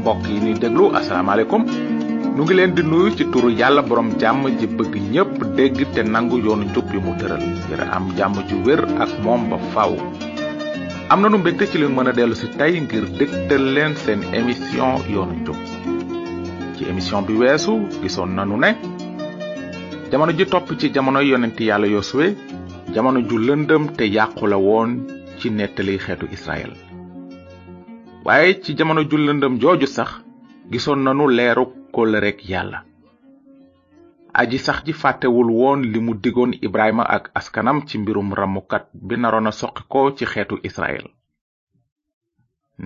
mbokk yi ni déglu asalaamaaleykum nu ngi leen di nuyu ci turu yàlla borom jàmm ji bëgg ñépp dégg te nangu yoonu njub yu mu tëral ngir am jàmm ju wér ak moom ba faw am nanu mbégte ci leen mën a dellu si tey ngir dégtal leen seen émission yoonu njub ci émission bi weesu gisoon nanu ne jamono ji topp ci jamono yonent yàlla yosuwe jamono ju lëndëm te yàqu la woon ci nettali xeetu israel waaye ci jamono ju lëndëm jooju sax gisoon nanu leeru kóllëreek yàlla aji sax ji fàttewul woon li mu digoon ibrahima ak askanam ci mbirum ramukat bi naroon a soqi ko ci xeetu israel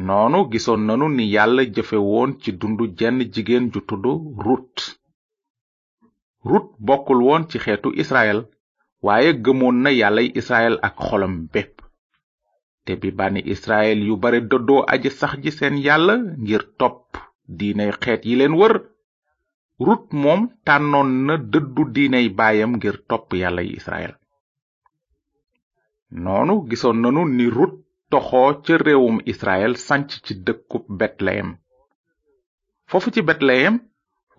noonu gisoon nanu ni yàlla jëfe woon ci dundu jenn jigéen ju tudd rut rut bokkul woon ci xeetu israel waaye gëmoon na yàllay israel ak xolam bépp te bi bànni israel yu bare doddoo aji sax ji seen yàlla ngir topp diinay xeet yi leen wër rut moom tànnoon na dëddu diinay baayam ngir topp yàlla yi israel noonu gisoon nanu ni rut toxoo ca réewum israel sanc ci dëkkub betleyem foofu ci betleyem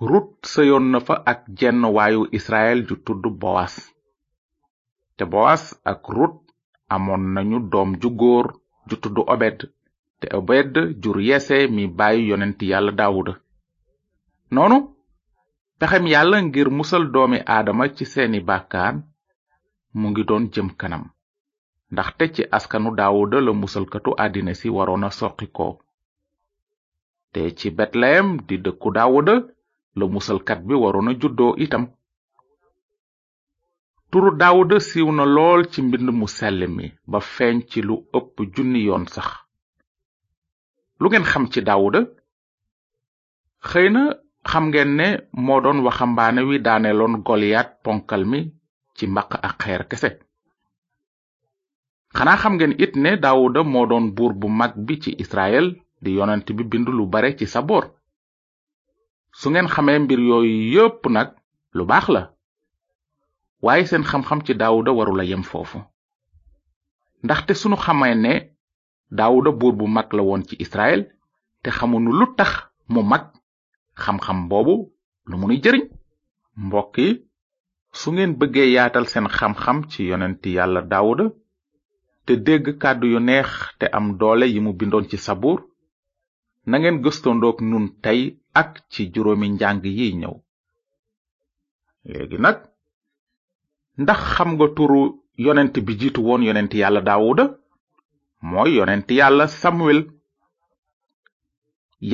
rut sëyoon na fa ak jenn waayu israel ju tudd bowas te bowas ak rut amoon nañu doom ju góor ju tudd obed te obed jur yese mi bàyyi yonent yàlla daawuda noonu pexem yàlla ngir musal doomi aadama ci seeni bàkkaar mu ngi doon jëm kanam ndaxte ci askanu daawuda la musalkatu àddina si waroon a soqi ko te ci betleyem di dëkku daawuda la musalkat bi waroon a juddoo itam turu daawuda siiw na lool ci mbind mu sell mi ba feeñ ci lu ëpp junni yoon sax lu ngeen xam ci daawuda xëy na xam ngeen ne moo doon waxambaane wi daaneeloon goliyaat ponkal mi ci mbaq ak xeer kese xanaa xam ngeen it ne daawuda moo doon buur bu mag bi ci israel di yonent bi bind lu bare ci saboor su ngeen xamee mbir yooyu yépp nag lu baax la waaye seen xam-xam ci daawuda warula yem foofu ndaxte sunu xamee ne daawuda buur bu mag la woon ci israel te xamunu lu tax mu mag xam-xam boobu lu mu nuy jëriñ mbokk yi su ngeen bëggee yaatal seen xam-xam ci yonent yàlla daawuda te dégg kàddu yu neex te am doole yi mu bindoon ci sabuur nangeen gëstandook nun tey ak ci juróomi njàng yi ñëw léegi nag ndax xam nga turu yonent bi jiitu woon yonent yàlla daawuda mooy yonent yàlla samuel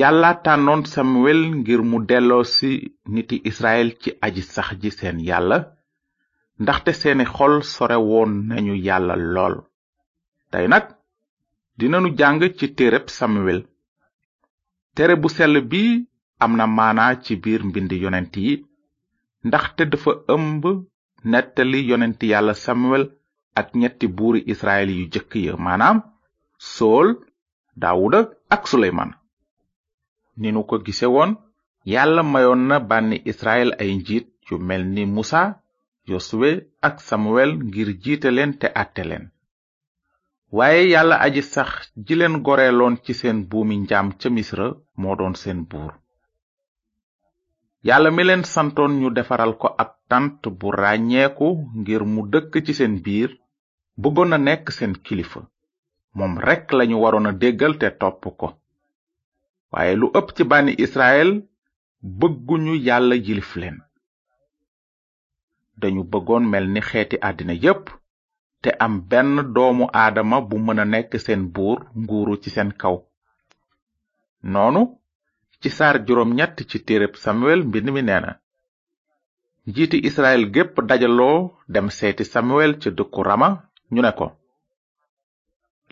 yàlla tànnoon samuel ngir mu delloo si niti israel ci aji sax ji seen yàlla ndaxte seeni xol sore woon nañu yàlla lool tey nag dinanu jàng ci téereb samuel téere bu sell bi am na maanaa ci biir mbind yonent yi ndaxte dafa ëmb nettali yonent yàlla samuel ak ñetti buuri israel yu jëkk ya maanaam sool daawuda ak suleymaan ni nu ko gise woon yàlla mayoon na bànni israel ay njiit yu mel ni musa yosuwe ak samuel ngir jiite leen te àtte leen waaye yàlla aji sax ji leen goreeloon ci seen buumi njaam ca misra moo doon seen buur yàlla mi leen santoon ñu defaral ko ab tant bu ràññeeku ngir mu dëkk ci seen biir bëggoon na nekk seen kilifa moom rekk lañu waroon a déggal te topp ko waaye lu ëpp ci bànni israel bëgguñu yàlla yilif leen dañu bëggoon mel ni xeeti àddina yépp te am benn doomu aadama bu mën a nekk seen buur nguuru ci seen kaw noonu ci saar juróom ñett ci téereb samuel mbind mi nee na njiiti israel gépp dajaloo dem seeti samuel ca dëkku rama ñu ne ko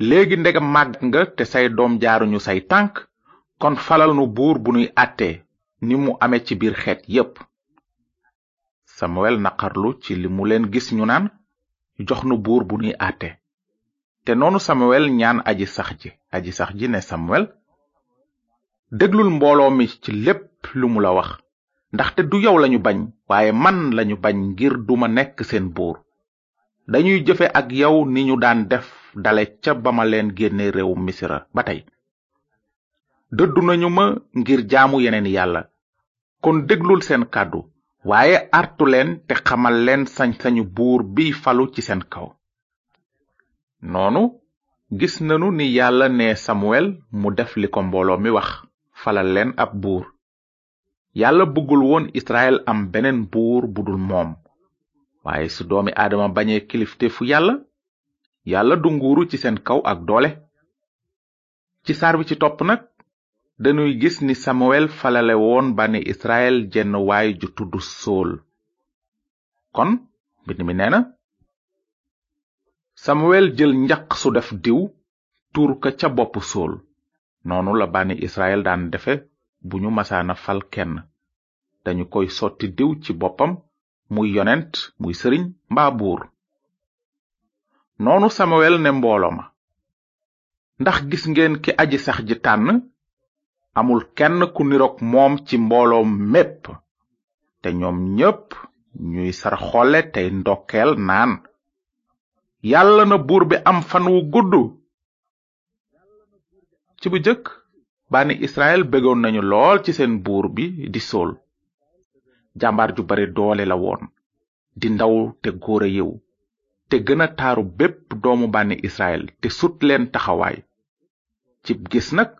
léegi ndegam màgg nga te say doom jaaruñu say tànk kon falal nu buur bu nuy àttee ni mu amee ci biir xeet yépp samuel naqarlu ci li mu leen gis ñu naan jox nu buur bu nuy àtte te noonu samuel ñaan aji sax ji aji sax ji ne samuel déglul mbooloo mi ci lépp lu mu la wax ndaxte du yow lañu bañ waaye man lañu bañ ngir duma nekk seen buur dañuy jëfe ak yow ni ñu daan def dale ca ba ma leen génne réew misira ba tey dëddu nañu ma ngir jaamu yeneen yàlla kon déglul seen kàddu waaye artu leen te xamal leen sañ-sañu buur biy falu ci seen kaw noonu gis nanu ni yàlla ne samuel mu def li ko mbooloo mi wax falal leen ab buur yàlla bëggul woon israel am beneen buur bu dul moom waaye su doomi aadama bañee kilifteefu yàlla yàlla du nguuru ci seen kaw ak doole ci saar bi ci topp nag dañuy gis ni samuel falale woon bànni israel jenn waay ju tudd sóol kon mbind mi nee na samuel jël njaq su def diw tuur ka ca bopp sóol noonu la bànni israel daan defe bu ñu masaana fal kenn dañu koy sotti diw ci boppam muy yonent muy sëriñ mbaa buur noonu samuel ne mbooloo ma ndax gis ngeen ki aji sax ji tànn amul kenn ku niroog moom ci mbooloo mépp te ñoom ñépp ñuy sar xolle tey ndokkeel naan yàlla na buur bi am fan wu gudd ci bu jëkk bànni israel bëggoon nañu lool ci seen buur bi di sol jàmbaar ju bare doole la woon di ndaw te góor a yew te gën a taaru bépp doomu bànni israel te sut leen taxawaay cib gis nag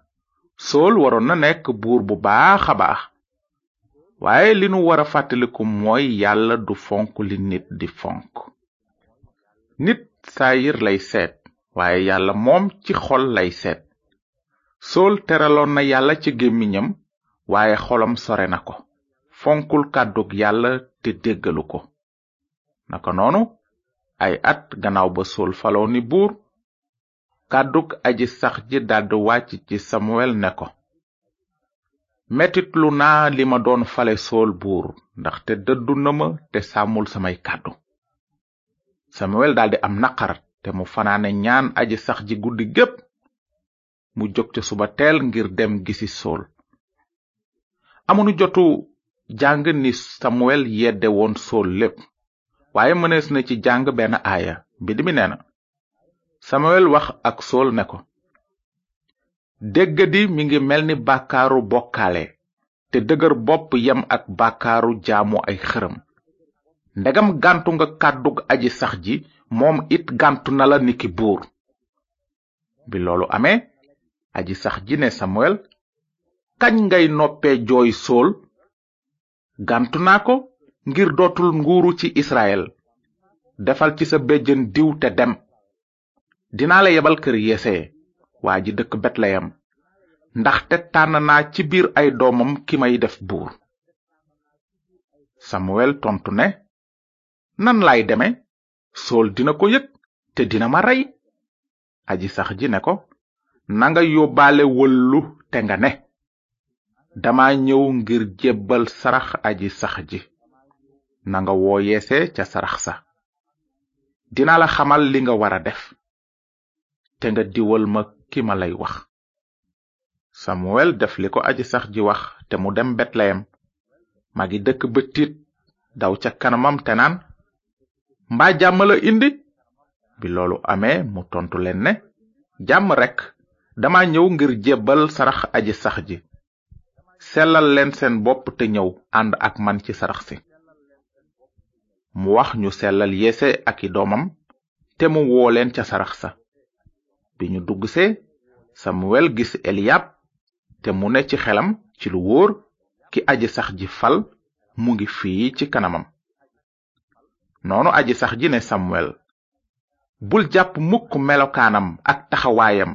sool waroon na nekk buur bu baax a baax waaye li nu war a fàttaliku mooy yàlla du fonk li nit di fonk nit saayir lay seet waaye yàlla moom ci xol lay seet sool teraloon na yàlla ci gémmiñam waaye xolam sore na ko fonkul kàddug yàlla te déggalu ko naka noonu ay at gannaaw ba sool faloo ni buur kàddug aji sax ji daldi wàcc ci samuel ne ko metitlu naa li ma doon fale sool buur ndaxte dëddu na ma te sàmmul samay kàddu samuel daldi am naqar te mu fanaane ñaan aji sax ji guddi gépp mu jóg ca suba teel ngir dem gisi sool amunu jotu jàng ni samuel yedde woon sool lépp waaye mënees na ci jàng benn aaya mbind mi nee na samuel wax ak sool ne ko déggadi mi ngi mel ni bàkkaaru bokkaale te dëgër bopp yem ak bàkkaaru jaamu ay xërëm ndegam gàntu nga kàddug aji sax ji moom it gàntu na la niki buur bi loolu amee aji sax ji ne samuel kañ ngay noppee jooy sool gàntu naa ko ngir dootul nguuru ci israel defal ci sa béjjën diw te dem dinaa la yebal kër yese waa ji dëkk betleyem ndaxte tànn naa ci biir ay doomam ki may def buur samuel tontu ne nan laay deme sool dina ko yëg te dina ma rey aji sax ji ne ko nanga yóbbaale wëllu te nga ne dama ñëw ngir jébbal sarax aji sax ji nanga woo yeese ca sarax sa dina la xamal li nga wara def te nga diwal ma ki ma lay wax samuel def li ko aji sax ji wax te mu dem betleyem magi dëkk bëtit daw ca kanamam te naan mbaa jàmm la indi bi loolu amee mu tontu leen ne jàmm rekk dama ñëw ngir jébbal sarax aji sax ji sellal leen seen bopp te ñëw ànd ak man ci sarax si mu wax ñu sellal yese ak i doomam te mu woo leen ca sarax sa bi ñu duggsee samuwel gis eliyab te mu ne ci xelam ci lu wóor ki aji sax ji fal mu ngi fii ci kanamam noonu aji sax ji ne samwel bul jàpp mukk melokaanam ak taxawaayam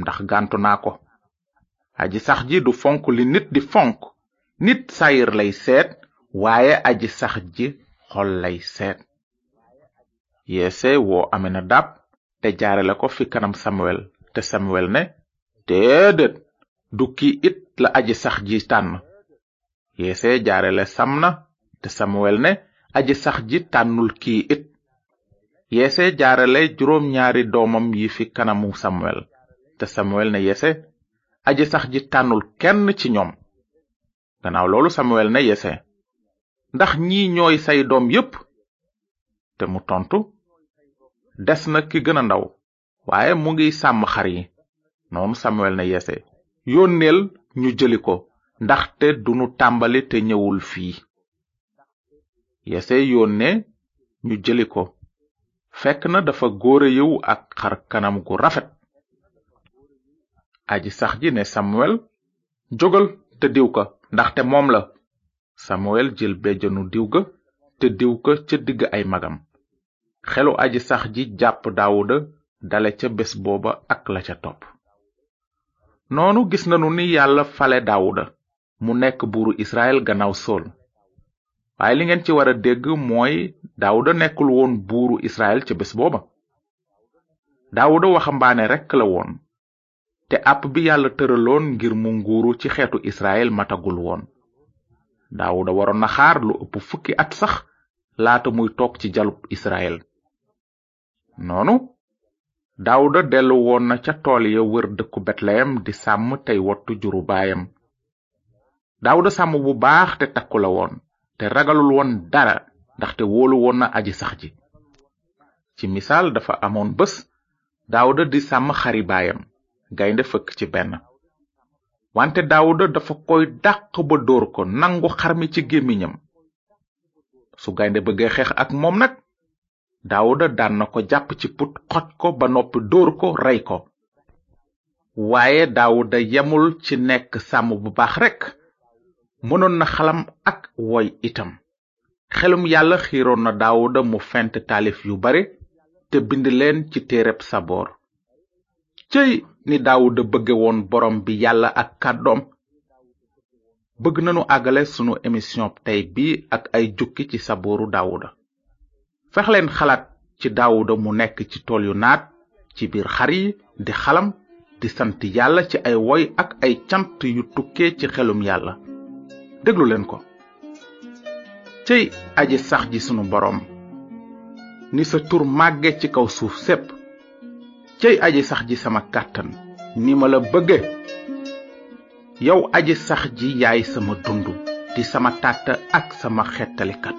ndax gàntu naa ko aji sax ji du fonk li nit di fonk nit sayir lay seet waaye aji sax ji xol lay seet yeese woo aminadab te jaarale ko fi kanam samuel te samuel ne déedéet du kii it la aji sax ji tànn yese jaarele samna te samuel ne aji sax ji tànnul kii it yese jaarele juróom ñaari doomam yi fi kanamu samuel te samuel ne yese aji sax ji tànnul kenn ci ñoom gannaaw loolu samuel ne yese ndax ñi ñooy say doom yépp te mu tontu des na ki gën a ndaw waaye mu ngi sàmm xar yi noonu samuel ne yese yónneel ñu jëli ko ndaxte dunu tàmbali te ñëwul fii yese yónnee ñu jëli ko fekk na dafa góore yiw ak xar kanam gu rafet aji sax ji ne samuel jógal te diw ko ndaxte moom la samuel jël bejjanu diw ga te diw ko ca digg ay magam xelu aji sax ji jàpp daawuda dale ca bés booba ak la ca topp noonu gis nanu ni yàlla fale daawuda mu nekk buuru israel gannaaw sol waaye li ngeen ci war a dégg mooy daawuda nekkul woon buuru israel ca bés booba daawuda waxambaane rekk la woon te àpp bi yàlla tëraloon ngir mu nguuru ci xeetu israel matagul woon daawuda waroon na xaar lu ëpp fukki at sax laata muy toog ci jalub israel noonu daawuda dellu woon na ca tool ya wër dëkku betleyem di sàmm tey wottu juru baayam daawuda sàmm bu baax te takku la woon te ragalul woon dara ndaxte wóolu woon na aji sax ji ci misaal dafa amoon bés daawuda di sàmm xari baayam gaynde fëkk ci benn wante daawuda dafa koy dàq ba dóor ko nangu xar mi ci gémmiñam su gaynde bëggee xeex ak moom nag daawuda daan na ko jàpp ci put xoj ko ba noppi dóor ko rey ko waaye daawuda yemul ci nekk sàmm bu baax rekk mënoon na xalam ak woy itam xelum yàlla xiiroon na daawuda mu fent taalif yu bare te bind leen ci téereb saboor cëy ni daawuda bëgge woon borom bi yàlla ak kàddoom bëgg nanu àggale sunu émission tey bi ak ay jukki ci sabooru daawuda fexleen xalaat ci daawuda mu nekk ci tool yu naat ci biir xar yi di xalam di sant yàlla ci ay woy ak ay cant yu tukkee ci xelum yàlla déglu leen ko céy aji sax ji sunu boroom ni sa tur màgge ci kaw suuf sépp céy aji sax ji sama kàttan ni ma la bëgge yow aji sax ji yaay sama dund di sama tàtt ak sama xettalikat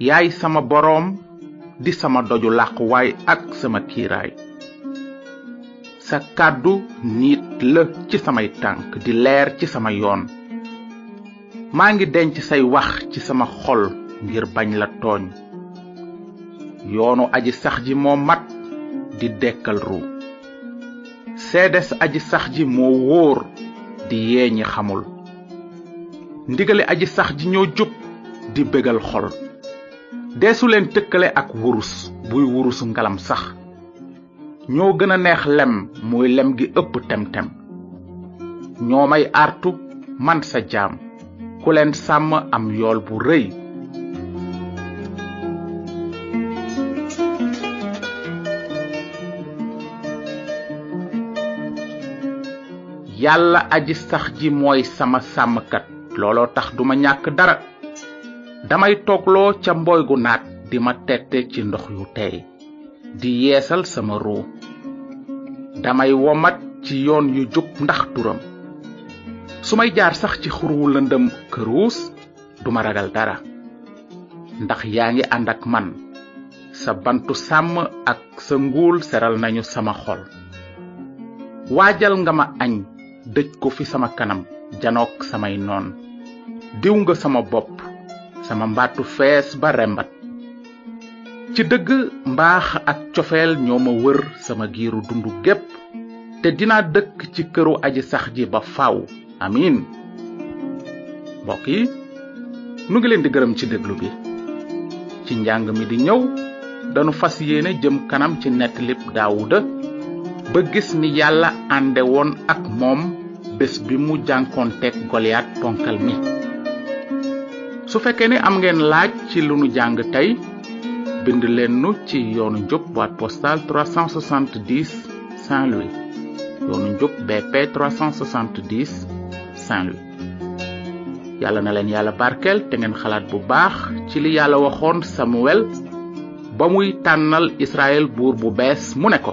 yaay sama boroom di sama doju làquwaay ak sama kiiraay sa kàddu niit la ci samay tànk di leer ci sama yoon maa ngi denc say wax ci sama xol ngir bañ la tooñ yoonu aji sax ji moo mat di dekkal ru seedes aji sax ji moo wóor di yee ñi xamul ndigali aji sax ji ñoo jub di bégal xol deesu leen tëkkale ak wurus buy wurusu ngalam sax ñoo gën a neex lem mooy lem gi ëpp tem-tem ñoo may artu man sa jaam ku leen sàmm am yool bu rëy yàlla aji sax ji mooy sama sàmmkat looloo tax duma ñàkk dara damay toogloo ca mboy gu naat di ma tette ci ndox yu tey di yeesal sama ruu damay womat ci yoon yu jub ndax turam su may jaar sax ci xurwu lëndëm këruus duma ragal dara ndax yaa ngi ànd ak man sa bantu sàmm ak sa nguul seral nañu sama xol waajal nga ma añ dëj ko fi sama kanam janook samay noon diw nga sama bopp sama mbaatu fees ba rembat ci dëgg mbaax ak cofeel ñoo ma wër sama giiru dundu gépp te dinaa dëkk ci këru aji sax ji ba faw amiin mbokk yi nu ngi leen di gërëm ci déglu bi ci njàng mi di ñëw danu fas yéene jëm kanam ci nettalib daawuda ba gis ni yàlla ànde woon ak moom bés bi mu jànkoonteeg goliat ponkal mi su fekkee ne am ngeen laaj ci lu nu jàng tey bind leen nu ci yoonu njub boîte postale 370 saint louis yoonu njub bp 370 saint louis yàlla na leen yàlla barkeel te ngeen xalaat bu baax ci li yàlla waxoon samuel ba muy tànnal israel buur bu bees mu ne ko